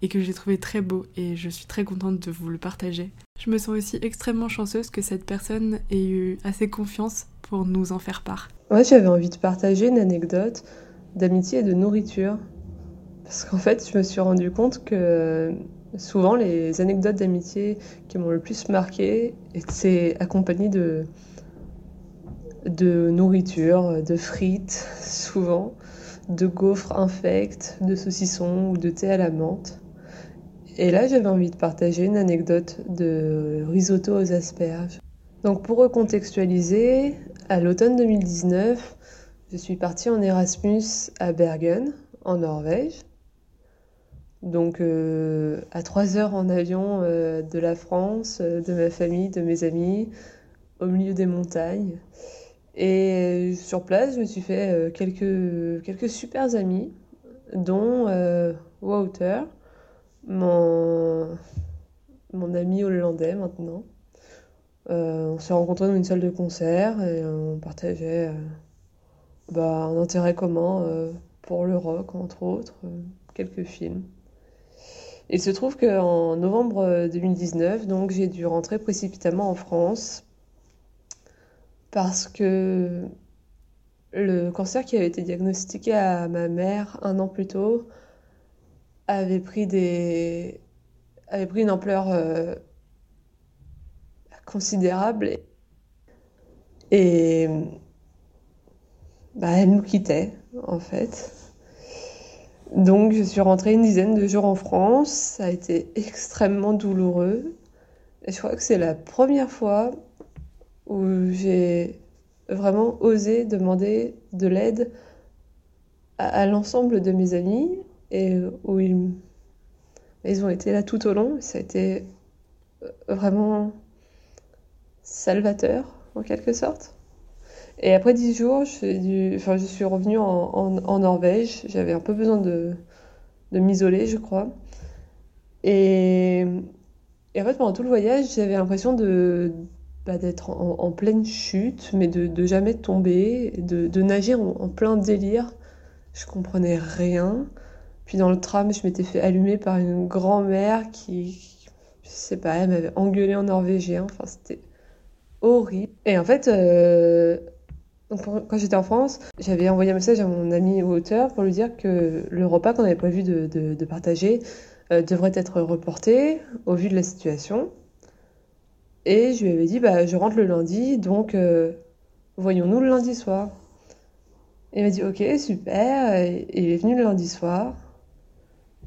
et que j'ai trouvé très beau et je suis très contente de vous le partager. Je me sens aussi extrêmement chanceuse que cette personne ait eu assez confiance pour nous en faire part. Moi j'avais envie de partager une anecdote d'amitié et de nourriture parce qu'en fait, je me suis rendu compte que souvent les anecdotes d'amitié qui m'ont le plus marqué étaient accompagnées de, nourriture, de frites, souvent, de gaufres infects, de saucissons ou de thé à la menthe. Et là, j'avais envie de partager une anecdote de risotto aux asperges. Donc, pour recontextualiser, à l'automne 2019, je suis partie en Erasmus à Bergen, en Norvège donc euh, à trois heures en avion euh, de la France, euh, de ma famille, de mes amis, au milieu des montagnes. Et sur place, je me suis fait quelques, quelques super amis, dont Wouter, mon, mon ami hollandais maintenant. On s'est rencontrés dans une salle de concert et on partageait bah, un intérêt commun pour le rock, entre autres, quelques films. Il se trouve qu'en novembre 2019, donc j'ai dû rentrer précipitamment en France parce que le cancer qui avait été diagnostiqué à ma mère un an plus tôt avait pris des avait pris une ampleur euh, considérable et bah, elle nous quittait en fait. Donc je suis rentrée une dizaine de jours en France, ça a été extrêmement douloureux. Et je crois que c'est la première fois où j'ai vraiment osé demander de l'aide à, l'ensemble de mes amis et où ils, ils ont été là tout au long. Ça a été vraiment salvateur en quelque sorte. Et après dix jours, je, suis revenue en, Norvège. J'avais un peu besoin de, de m'isoler, je crois. Et, en fait, pendant tout le voyage, j'avais l'impression bah, d'être en, pleine chute, mais de, de jamais tomber, de, de nager en, plein délire. Je comprenais rien. Puis dans le tram, je m'étais fait allumer par une grand-mère qui, je sais pas, elle m'avait engueulé en norvégien. Enfin, c'était horrible. Et en fait, euh, quand j'étais en France, j'avais envoyé un message à mon ami auteur pour lui dire que le repas qu'on avait prévu de, de, partager euh, devrait être reporté au vu de la situation. Et je lui avais dit, bah, je rentre le lundi, donc euh, voyons-nous le lundi soir. Il m'a dit, ok, super. Et il est venu le lundi soir.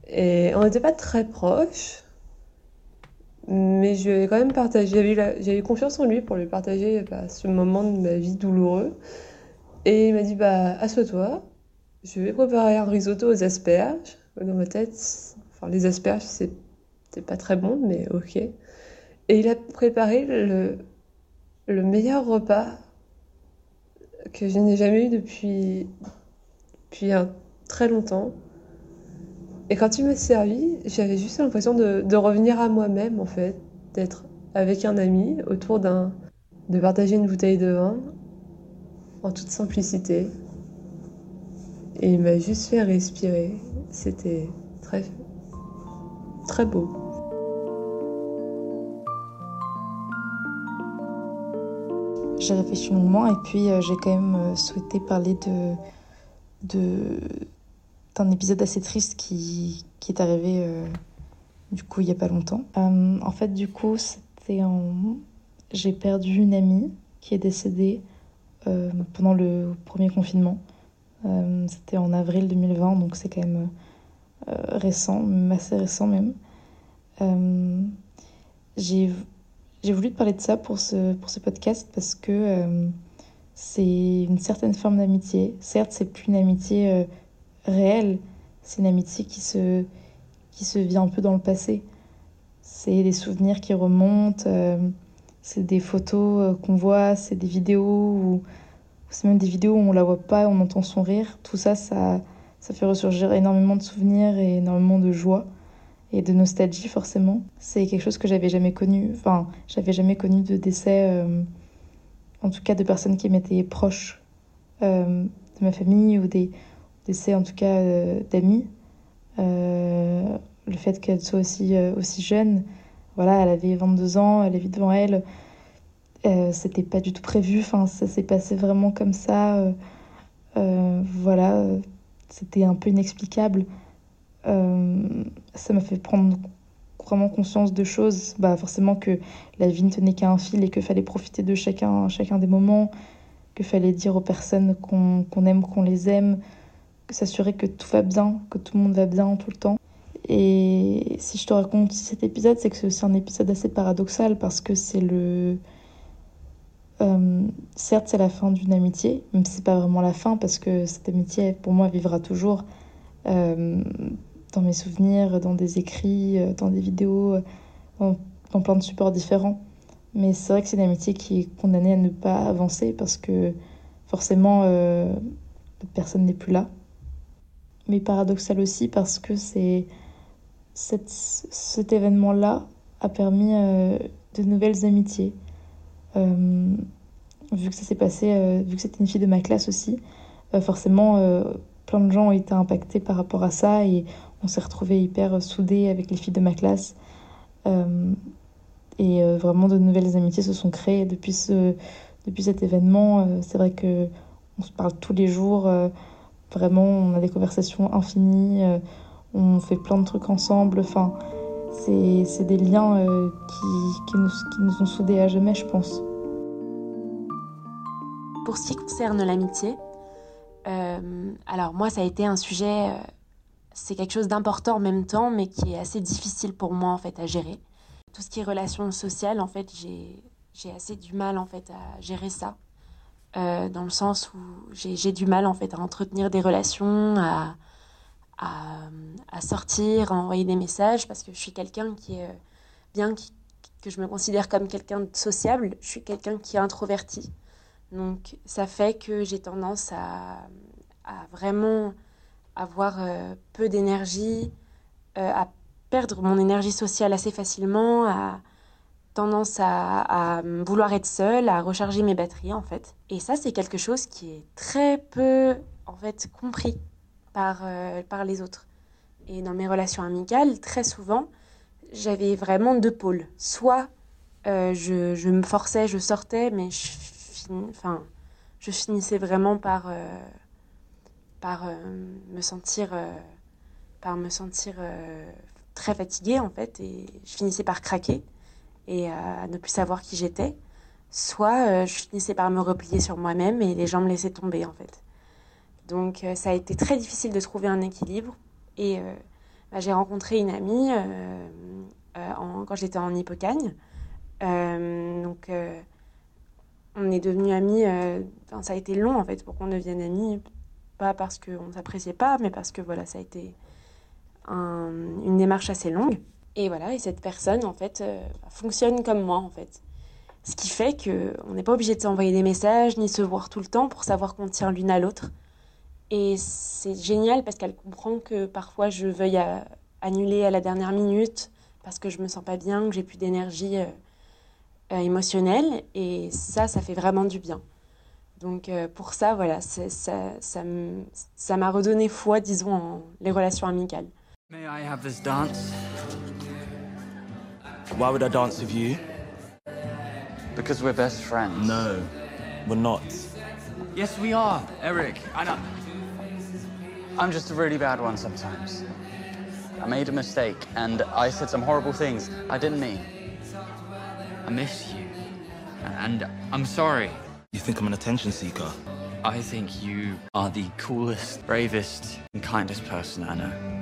Et on n'était pas très proches. Mais je ai quand même partagé, j'avais confiance en lui pour lui partager bah, ce moment de ma vie douloureux. Et il m'a dit, bah, assois-toi, je vais préparer un risotto aux asperges. Dans ma tête, enfin, les asperges, c'est pas très bon, mais ok. Et il a préparé le, le meilleur repas que je n'ai jamais eu depuis, depuis un, très longtemps. Et quand il m'a servi, j'avais juste l'impression de, de, revenir à moi-même, en fait, d'être avec un ami autour d'un. de partager une bouteille de vin en toute simplicité. Et il m'a juste fait respirer. C'était très. très beau. J'ai réfléchi longuement et puis euh, j'ai quand même euh, souhaité parler de. de d'un épisode assez triste qui, qui est arrivé euh, du coup il y a pas longtemps. Euh, en fait du coup c'était en... j'ai perdu une amie qui est décédée euh, pendant le premier confinement. c'était en avril 2020 donc c'est quand même récent, assez récent même. j'ai voulu te parler de ça pour ce, pour ce podcast parce que c'est une certaine forme d'amitié. Certes, c'est plus une amitié réelle. C'est une amitié qui se, qui se vit un peu dans le passé. C'est des souvenirs qui remontent, euh, c'est des photos euh, qu'on voit, c'est des vidéos, ou c'est même des vidéos où on la voit pas, on entend son rire. Tout ça, ça, ça fait ressurgir énormément de souvenirs et énormément de joie et de nostalgie forcément. C'est quelque chose que j'avais jamais connu. Enfin, j'avais jamais connu de décès, euh, en tout cas de personnes qui m'étaient proches de ma famille ou des décès en tout cas euh, d'amis. le fait qu'elle soit aussi, aussi jeune, voilà, elle avait 22 ans, elle est devant elle. C'était pas du tout prévu, enfin, ça s'est passé vraiment comme ça. voilà, c'était un peu inexplicable. Euh, ça m'a fait prendre vraiment conscience de choses. Bah, forcément que la vie ne tenait qu'à un fil et qu'il fallait profiter de chacun, chacun des moments, qu'il fallait dire aux personnes qu'on aime, qu'on les aime, s'assurer que tout va bien, que tout le monde va bien tout le temps. Et si je te raconte cet épisode, c'est que c'est aussi un épisode assez paradoxal parce que c'est le. Euh, certes, c'est la fin d'une amitié, même si c'est pas vraiment la fin parce que cette amitié, pour moi, vivra toujours. Euh, dans mes souvenirs, dans des écrits, euh, dans des vidéos, dans, plein de supports différents. Mais c'est vrai que c'est une amitié qui est condamnée à ne pas avancer parce que forcément, euh, personne n'est plus là. Mais paradoxal aussi parce que c'est cet événement-là a permis de nouvelles amitiés. vu que ça s'est passé, vu que c'était une fille de ma classe aussi, forcément, plein de gens ont été impactés par rapport à ça et on s'est retrouvés hyper soudés avec les filles de ma classe. Euh, et euh, vraiment de nouvelles amitiés se sont créées depuis, ce, depuis cet événement. Euh, c'est vrai que on se parle tous les jours. Vraiment, on a des conversations infinies. on fait plein de trucs ensemble. Enfin, c'est des liens qui, qui, nous, qui nous ont soudés à jamais, je pense. Pour ce qui concerne l'amitié, alors moi, ça a été un sujet c'est quelque chose d'important en même temps, mais qui est assez difficile pour moi en fait à gérer. Tout ce qui est relations sociales, en fait, j'ai assez du mal en fait à gérer ça, euh, dans le sens où j'ai du mal en fait à entretenir des relations, à, à, sortir, à envoyer des messages, parce que je suis quelqu'un qui est bien que je me considère comme quelqu'un de sociable, je suis quelqu'un qui est introverti. Donc ça fait que j'ai tendance à, à vraiment avoir euh, peu d'énergie, euh, à perdre mon énergie sociale assez facilement, à tendance à, vouloir être seule, à recharger mes batteries en fait. Et ça c'est quelque chose qui est très peu en fait compris par, euh, par les autres. Et dans mes relations amicales, très souvent, j'avais vraiment deux pôles. Soit je, je, me forçais, je sortais, mais je, enfin, je finissais vraiment par par euh, me sentir, euh, par me sentir euh, très fatiguée en fait, et je finissais par craquer et à ne plus savoir qui j'étais. Soit je finissais par me replier sur moi-même et les gens me laissaient tomber en fait. Donc ça a été très difficile de trouver un équilibre et bah, j'ai rencontré une amie quand j'étais en Hippocagne. donc on est devenus amis, ça a été long en fait pour qu'on devienne amis, pas parce qu'on ne s'appréciait pas, mais parce que voilà, ça a été une démarche assez longue. Et voilà, et cette personne, en fait, euh, fonctionne comme moi, en fait. Ce qui fait qu'on n'est pas obligé de s'envoyer des messages, ni se voir tout le temps pour savoir qu'on tient l'une à l'autre. Et c'est génial parce qu'elle comprend que parfois je veuille annuler à la dernière minute parce que je me sens pas bien, que j'ai plus d'énergie euh, euh, émotionnelle. Et ça, ça fait vraiment du bien. Donc euh, pour ça, voilà, ça, ça, ça m'a redonné foi, disons, en les relations amicales. May I have this dance? Why would I dance with you? Because we're best friends. No, we're not. Yes, we are, Eric. I know. I'm just a really bad one sometimes. I made a mistake and I said some horrible things I didn't mean. I miss you. And I'm sorry. You think I'm an attention seeker? I think you are the coolest, bravest, and kindest person I know.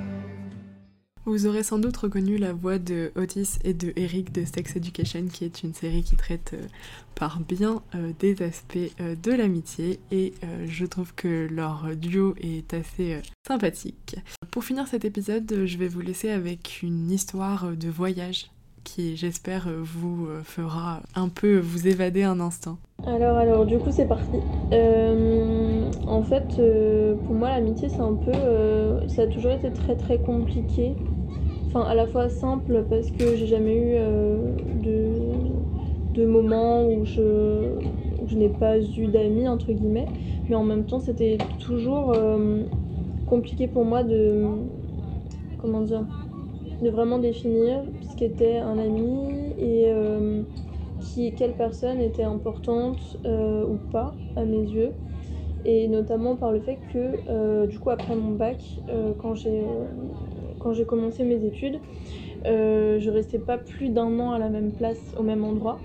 Vous aurez sans doute reconnu la voix de Otis et de Eric de Sex Education, qui est une série qui traite euh, par bien euh, des aspects euh, de l'amitié, et je trouve que leur duo est assez sympathique. Pour finir cet épisode, je vais vous laisser avec une histoire de voyage qui, j'espère, vous fera un peu vous évader un instant. Alors, alors, du coup, c'est parti. En fait, pour moi, l'amitié, c'est un peu. ça a toujours été très très compliqué. Enfin, à la fois simple parce que j'ai jamais eu euh, de, de moments où je, je n'ai pas eu d'amis, entre guillemets. Mais en même temps, c'était toujours euh, compliqué pour moi de. Comment dire De vraiment définir ce qu'était un ami et euh, qui, quelle personne était importante ou pas à mes yeux et notamment par le fait que du coup après mon bac quand j'ai quand j'ai commencé mes études euh, je restais pas plus d'un an à la même place au même endroit.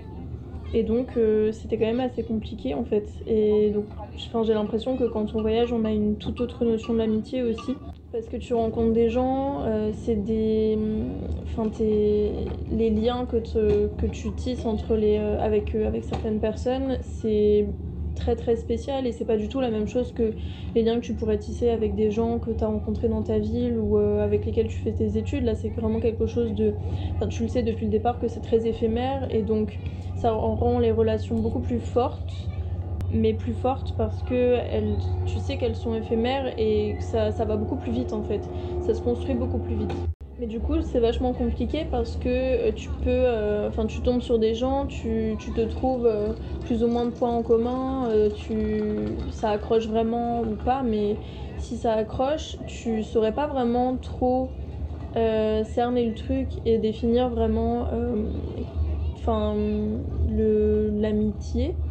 Et donc euh, c'était quand même assez compliqué en fait. Et donc j'ai l'impression que quand on voyage on a une toute autre notion de l'amitié aussi. Parce que tu rencontres des gens, euh, c'est des, enfin les liens que, que tu tisses entre les, euh, avec, avec certaines personnes, c'est très très spécial et c'est pas du tout la même chose que les liens que tu pourrais tisser avec des gens que tu as rencontrés dans ta ville ou euh, avec lesquels tu fais tes études. Là, c'est vraiment quelque chose de, enfin tu le sais depuis le départ que c'est très éphémère et donc ça en rend les relations beaucoup plus fortes mais plus fortes parce que tu sais qu'elles sont éphémères et que ça, ça va beaucoup plus vite en fait. Ça se construit beaucoup plus vite. Mais du coup, c'est vachement compliqué parce que euh, tu peux, euh, enfin, tu tombes sur des gens, tu, tu te trouves euh, plus ou moins de points en commun, tu, ça accroche vraiment ou pas, mais si ça accroche, tu saurais pas vraiment trop cerner le truc et définir vraiment, l'amitié.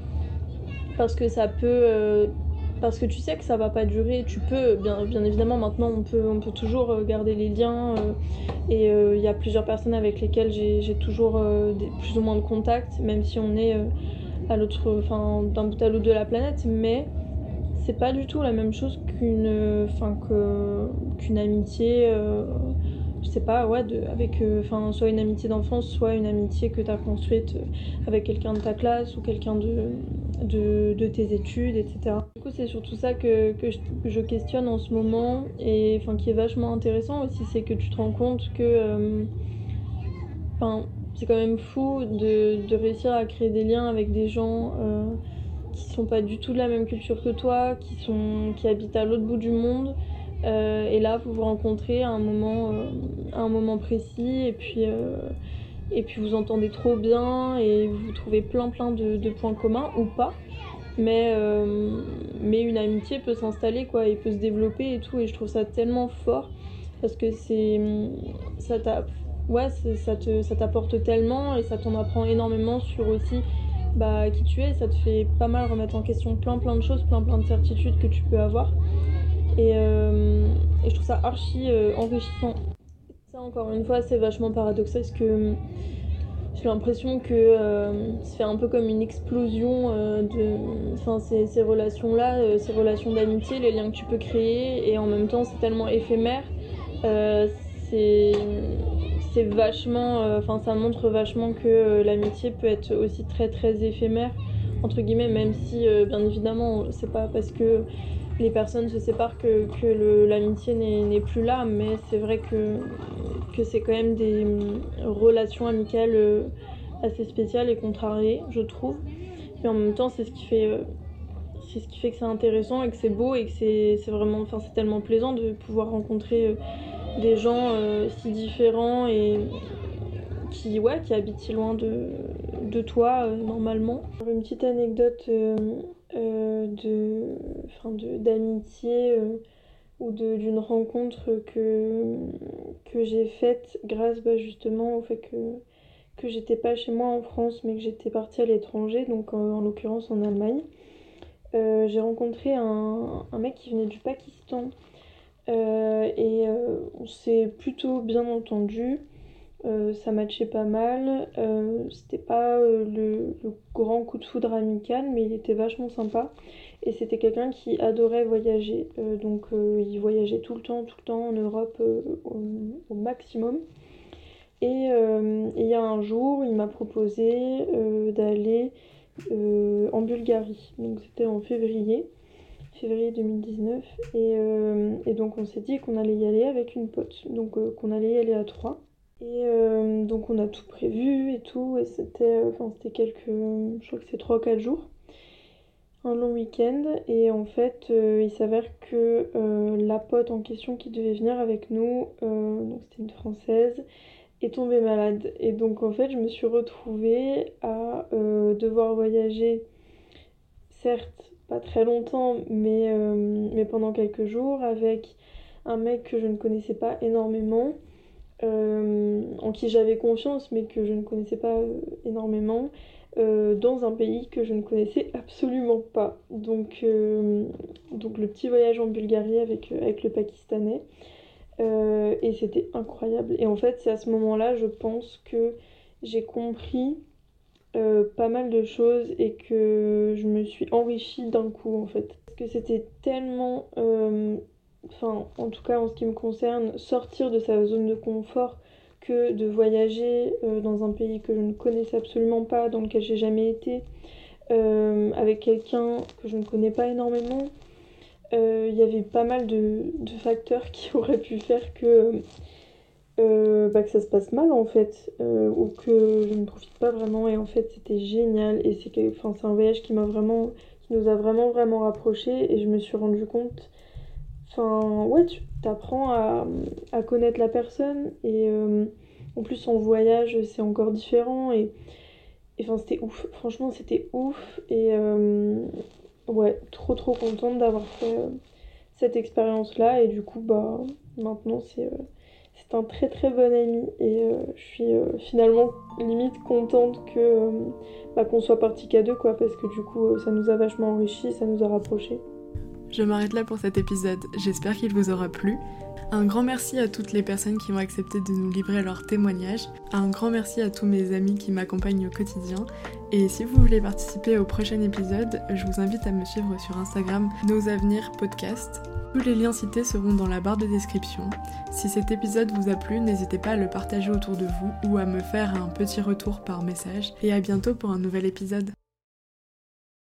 Parce que ça peut parce que tu sais que ça va pas durer tu peux bien, bien évidemment maintenant on peut on peut toujours euh, garder les liens euh, et euh, il y a plusieurs personnes avec lesquelles j'ai toujours plus ou moins de contact même si on est à l'autre enfin d'un bout à l'autre de la planète mais c'est pas du tout la même chose qu'une enfin qu'une amitié je sais pas ouais de, avec enfin soit une amitié d'enfance soit une amitié que tu as construite avec quelqu'un de ta classe ou quelqu'un de, de, de tes études etc du coup c'est surtout ça que, que, je, que je questionne en ce moment et enfin qui est vachement intéressant aussi c'est que tu te rends compte que euh, c'est quand même fou de, de réussir à créer des liens avec des gens euh, qui sont pas du tout de la même culture que toi, qui, sont, qui habitent à l'autre bout du monde. Euh, et là, vous vous rencontrez à un moment, euh, à un moment précis, et puis, euh, et puis vous entendez trop bien, et vous trouvez plein plein de, points communs, ou pas. Mais, euh, mais une amitié peut s'installer, quoi, et peut se développer et tout, et je trouve ça tellement fort, parce que c'est. Ça t'a- ouais, ça te- ça t'apporte tellement, et ça t'en apprend énormément sur aussi bah, qui tu es, ça te fait pas mal remettre en question plein plein de choses, plein plein de certitudes que tu peux avoir. Et, euh, et je trouve ça archi euh, enrichissant. Encore une fois c'est vachement paradoxal parce que j'ai l'impression que euh, fait un peu comme une explosion euh, de enfin, ces, relations-là, euh, ces relations d'amitié, les liens que tu peux créer et en même temps c'est tellement éphémère. Euh, c'est c'est vachement enfin ça montre vachement que l'amitié peut être aussi très très éphémère entre guillemets même si bien évidemment c'est pas parce que les personnes se séparent que, que l'amitié n'est plus là mais c'est vrai que, que c'est quand même des hum, relations amicales euh, assez spéciales et contrariées je trouve. Mais en même temps c'est ce qui fait euh, c'est ce qui fait que c'est intéressant et que c'est beau et que c'est vraiment enfin c'est tellement plaisant de pouvoir rencontrer euh, des gens euh, si différents et qui ouais qui habitent si loin de, de toi euh, normalement. Une petite anecdote euh, euh, de d'amitié euh, ou d'une rencontre que que j'ai faite grâce bah, justement au fait que que j'étais pas chez moi en France mais que j'étais partie à l'étranger donc en, en l'occurrence en Allemagne Euh, j'ai rencontré un, un mec qui venait du Pakistan euh, et euh, on s'est plutôt bien entendu. Euh, ça matchait pas mal. Euh, c'était pas euh, le, grand coup de foudre amical, mais il était vachement sympa. Et c'était quelqu'un qui adorait voyager. Donc il voyageait tout le temps, tout le temps en Europe au, maximum. Et il y a un jour, il m'a proposé d'aller en Bulgarie. Donc c'était en février février 2019 et, et donc on s'est dit qu'on allait y aller avec une pote donc qu'on allait y aller à trois et euh, donc on a tout prévu et tout et c'était euh, enfin c'était quelques je crois que c'est 3 4 jours un long week-end et en fait il s'avère que la pote en question qui devait venir avec nous, donc c'était une française, est tombée malade. Et donc en fait je me suis retrouvée à devoir voyager, certes pas très longtemps, mais, mais pendant quelques jours avec un mec que je ne connaissais pas énormément. En qui j'avais confiance mais que je ne connaissais pas énormément euh, dans un pays que je ne connaissais absolument pas. Donc, euh, le petit voyage en Bulgarie avec, euh, avec le Pakistanais. et c'était incroyable. Et en fait, c'est à ce moment-là, je pense que j'ai compris pas mal de choses et que je me suis enrichie d'un coup en fait. Parce que c'était tellement, enfin en tout cas en ce qui me concerne, sortir de sa zone de confort que de voyager euh, dans un pays que je ne connaissais absolument pas, dans lequel j'ai jamais été, euh, avec quelqu'un que je ne connais pas énormément. Euh, il y avait pas mal de, facteurs qui auraient pu faire que, bah, que ça se passe mal en fait, ou que je ne profite pas vraiment. Et en fait, c'était génial. Et c'est c'est un voyage qui m'a vraiment, qui nous a vraiment vraiment rapprochés. Et je me suis rendu compte Enfin, ouais, tu apprends à, connaître la personne et euh, en plus en voyage c'est encore différent et, enfin c'était ouf, franchement c'était ouf et euh, ouais, trop trop contente d'avoir fait euh, cette expérience là et du coup bah maintenant c'est c'est un très très bon ami et je suis finalement limite contente que bah, qu'on soit parti qu'à deux quoi parce que du coup ça nous a vachement enrichi, ça nous a rapprochés. Je m'arrête là pour cet épisode, j'espère qu'il vous aura plu. Un grand merci à toutes les personnes qui ont accepté de nous livrer leur témoignage. Un grand merci à tous mes amis qui m'accompagnent au quotidien. Et si vous voulez participer au prochain épisode, je vous invite à me suivre sur Instagram Nos Avenirs Podcast. Tous les liens cités seront dans la barre de description. Si cet épisode vous a plu, n'hésitez pas à le partager autour de vous ou à me faire un petit retour par message. Et à bientôt pour un nouvel épisode.